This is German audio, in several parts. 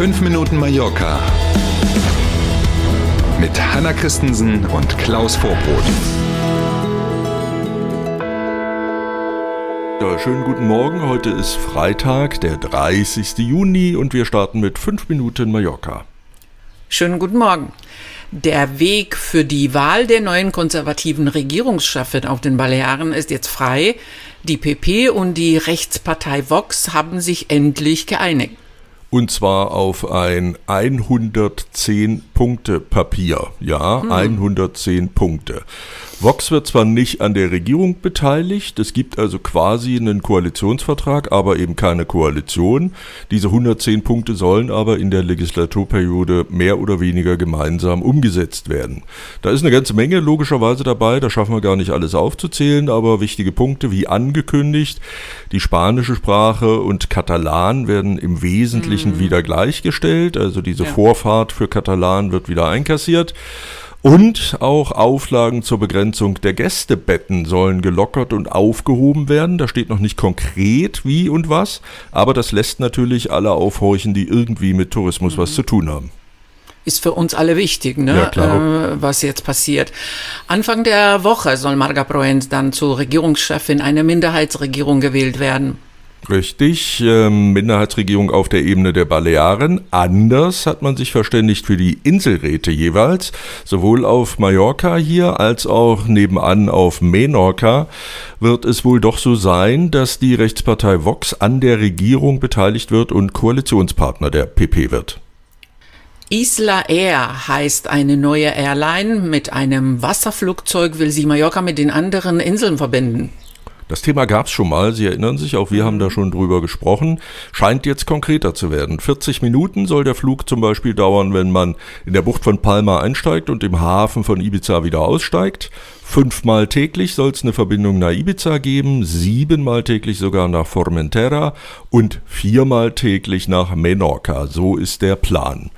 5 Minuten Mallorca mit Hanna Christensen und Klaus Vorbrot. Ja, schönen guten Morgen. Heute ist Freitag, der 30. Juni und wir starten mit 5 Minuten Mallorca. Schönen guten Morgen. Der Weg für die Wahl der neuen konservativen Regierungschefin auf den Balearen ist jetzt frei. Die PP und die Rechtspartei Vox haben sich endlich geeinigt. Und zwar auf ein 110 Punkte Papier. Ja, hm. 110 Punkte. Vox wird zwar nicht an der Regierung beteiligt, es gibt also quasi einen Koalitionsvertrag, aber eben keine Koalition. Diese 110 Punkte sollen aber in der Legislaturperiode mehr oder weniger gemeinsam umgesetzt werden. Da ist eine ganze Menge logischerweise dabei, da schaffen wir gar nicht alles aufzuzählen, aber wichtige Punkte wie angekündigt, die spanische Sprache und Katalan werden im Wesentlichen mhm. wieder gleichgestellt, also diese ja. Vorfahrt für Katalan wird wieder einkassiert. Und auch Auflagen zur Begrenzung der Gästebetten sollen gelockert und aufgehoben werden. Da steht noch nicht konkret wie und was, aber das lässt natürlich alle aufhorchen, die irgendwie mit Tourismus mhm. was zu tun haben ist für uns alle wichtig, ne? Ja, klar. Äh, was jetzt passiert. Anfang der Woche soll Marga Proenz dann zur Regierungschefin einer Minderheitsregierung gewählt werden. Richtig, ähm, Minderheitsregierung auf der Ebene der Balearen. Anders hat man sich verständigt für die Inselräte jeweils, sowohl auf Mallorca hier als auch nebenan auf Menorca wird es wohl doch so sein, dass die Rechtspartei Vox an der Regierung beteiligt wird und Koalitionspartner der PP wird. Isla Air heißt eine neue Airline. Mit einem Wasserflugzeug will sie Mallorca mit den anderen Inseln verbinden. Das Thema gab es schon mal, Sie erinnern sich, auch wir haben da mhm. schon drüber gesprochen. Scheint jetzt konkreter zu werden. 40 Minuten soll der Flug zum Beispiel dauern, wenn man in der Bucht von Palma einsteigt und im Hafen von Ibiza wieder aussteigt. Fünfmal täglich soll es eine Verbindung nach Ibiza geben, siebenmal täglich sogar nach Formentera und viermal täglich nach Menorca. So ist der Plan.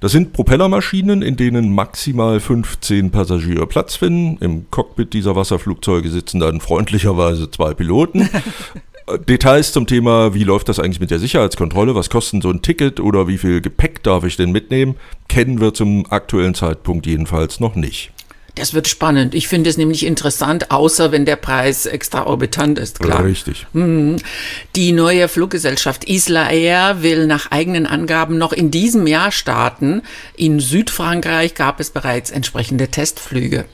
Das sind Propellermaschinen, in denen maximal 15 Passagiere Platz finden. Im Cockpit dieser Wasserflugzeuge sitzen dann freundlicherweise zwei Piloten. Details zum Thema, wie läuft das eigentlich mit der Sicherheitskontrolle, was kostet so ein Ticket oder wie viel Gepäck darf ich denn mitnehmen, kennen wir zum aktuellen Zeitpunkt jedenfalls noch nicht. Das wird spannend. Ich finde es nämlich interessant, außer wenn der Preis extraorbitant ist, klar. Richtig. Mhm. Die neue Fluggesellschaft Isla Air will nach eigenen Angaben noch in diesem Jahr starten. In Südfrankreich gab es bereits entsprechende Testflüge.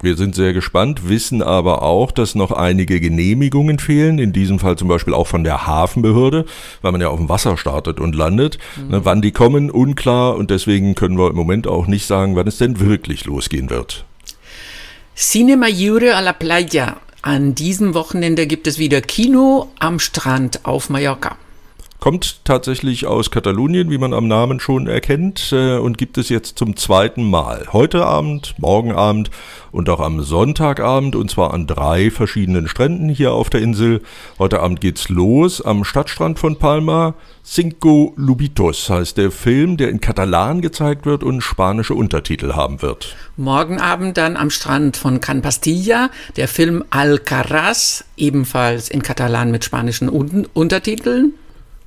Wir sind sehr gespannt, wissen aber auch, dass noch einige Genehmigungen fehlen, in diesem Fall zum Beispiel auch von der Hafenbehörde, weil man ja auf dem Wasser startet und landet. Mhm. Wann die kommen, unklar und deswegen können wir im Moment auch nicht sagen, wann es denn wirklich losgehen wird. Cinema Jure a la Playa. An diesem Wochenende gibt es wieder Kino am Strand auf Mallorca. Kommt tatsächlich aus Katalonien, wie man am Namen schon erkennt, äh, und gibt es jetzt zum zweiten Mal. Heute Abend, morgen Abend und auch am Sonntagabend, und zwar an drei verschiedenen Stränden hier auf der Insel. Heute Abend geht's los am Stadtstrand von Palma. Cinco Lubitos heißt der Film, der in Katalan gezeigt wird und spanische Untertitel haben wird. Morgen Abend dann am Strand von Can Pastilla der Film Alcaraz, ebenfalls in Katalan mit spanischen Un Untertiteln.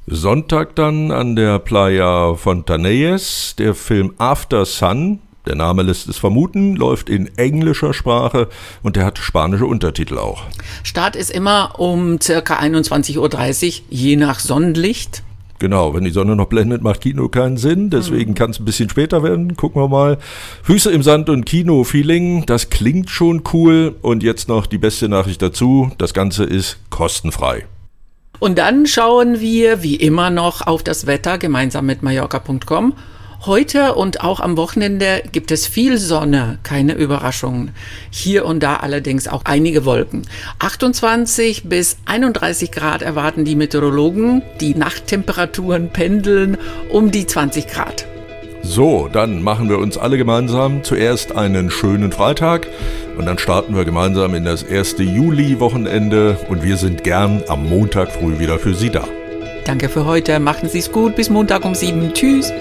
Sonntag dann an der Playa Fontanelles der Film After Sun. Der Name lässt es vermuten, läuft in englischer Sprache und der hat spanische Untertitel auch. Start ist immer um circa 21.30 Uhr, je nach Sonnenlicht. Genau, wenn die Sonne noch blendet, macht Kino keinen Sinn. Deswegen mhm. kann es ein bisschen später werden. Gucken wir mal. Füße im Sand und Kino-Feeling, das klingt schon cool. Und jetzt noch die beste Nachricht dazu. Das Ganze ist kostenfrei. Und dann schauen wir wie immer noch auf das Wetter gemeinsam mit Mallorca.com. Heute und auch am Wochenende gibt es viel Sonne, keine Überraschungen. Hier und da allerdings auch einige Wolken. 28 bis 31 Grad erwarten die Meteorologen. Die Nachttemperaturen pendeln um die 20 Grad. So, dann machen wir uns alle gemeinsam zuerst einen schönen Freitag und dann starten wir gemeinsam in das erste Juli-Wochenende und wir sind gern am Montag früh wieder für Sie da. Danke für heute, machen Sie es gut, bis Montag um sieben. Tschüss.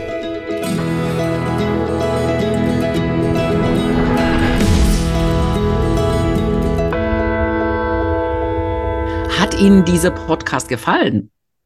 Hat Ihnen dieser Podcast gefallen?